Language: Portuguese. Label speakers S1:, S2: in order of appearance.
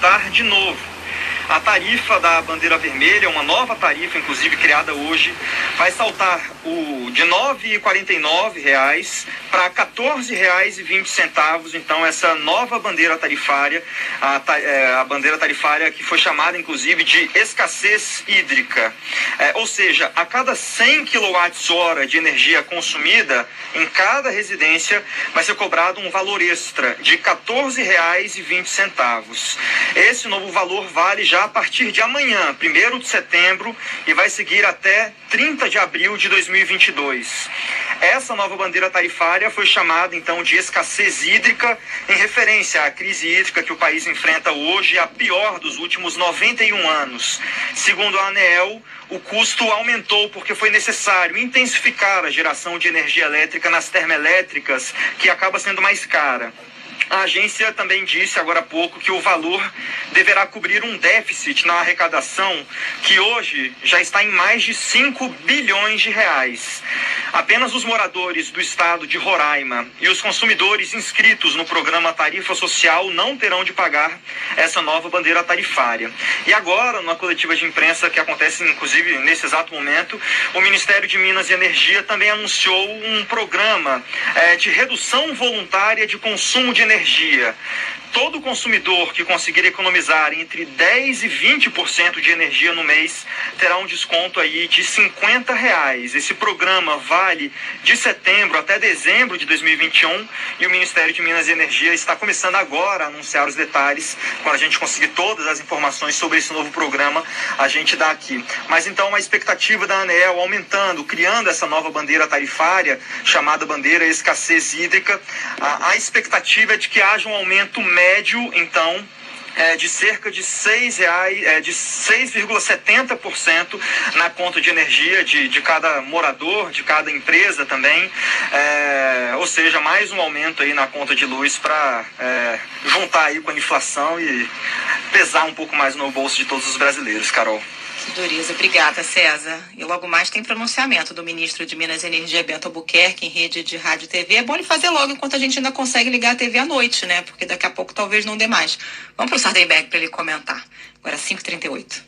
S1: aumentar de novo. A tarifa da bandeira vermelha, uma nova tarifa, inclusive criada hoje, vai saltar o de R$ 9,49 para R$ 14,20. Então, essa nova bandeira tarifária, a, é, a, bandeira tarifária que foi chamada, inclusive, de escassez hídrica. É, ou seja, a cada 100 kWh de energia consumida em cada residência, vai ser cobrado um valor extra de R$ 14,20. Esse novo valor vale já a partir de amanhã, 1 de setembro, e vai seguir até 30 de abril de 2022. Essa nova bandeira tarifária foi chamada então de escassez hídrica, em referência à crise hídrica que o país enfrenta hoje, a pior dos últimos 91 anos. Segundo a ANEEL, o custo aumentou porque foi necessário intensificar a geração de energia elétrica nas termoelétricas, que acaba sendo mais cara. A agência também disse agora há pouco que o valor deverá cobrir um déficit na arrecadação que hoje já está em mais de 5 bilhões de reais. Apenas os moradores do estado de Roraima e os consumidores inscritos no programa Tarifa Social não terão de pagar essa nova bandeira tarifária. E agora, numa coletiva de imprensa que acontece inclusive nesse exato momento, o Ministério de Minas e Energia também anunciou um programa é, de redução voluntária de consumo de energia. Todo consumidor que conseguir economizar entre 10 e 20% de energia no mês terá um desconto aí de 50 reais. Esse programa vale de setembro até dezembro de 2021 e o Ministério de Minas e Energia está começando agora a anunciar os detalhes. Quando a gente conseguir todas as informações sobre esse novo programa, a gente dá aqui. Mas então a expectativa da ANEL aumentando, criando essa nova bandeira tarifária chamada bandeira escassez hídrica, a, a expectativa é de que haja um aumento médio, então, é, de cerca de seis reais, é, de 6,70% na conta de energia de, de cada morador, de cada empresa também. É, ou seja, mais um aumento aí na conta de luz para é, juntar aí com a inflação e pesar um pouco mais no bolso de todos os brasileiros, Carol.
S2: Dureza. Obrigada, César. E logo mais tem pronunciamento do ministro de Minas e Energia, Bento Albuquerque, em rede de rádio e TV. É bom ele fazer logo enquanto a gente ainda consegue ligar a TV à noite, né? Porque daqui a pouco talvez não dê mais. Vamos para o Sardenberg para ele comentar. Agora 5h38.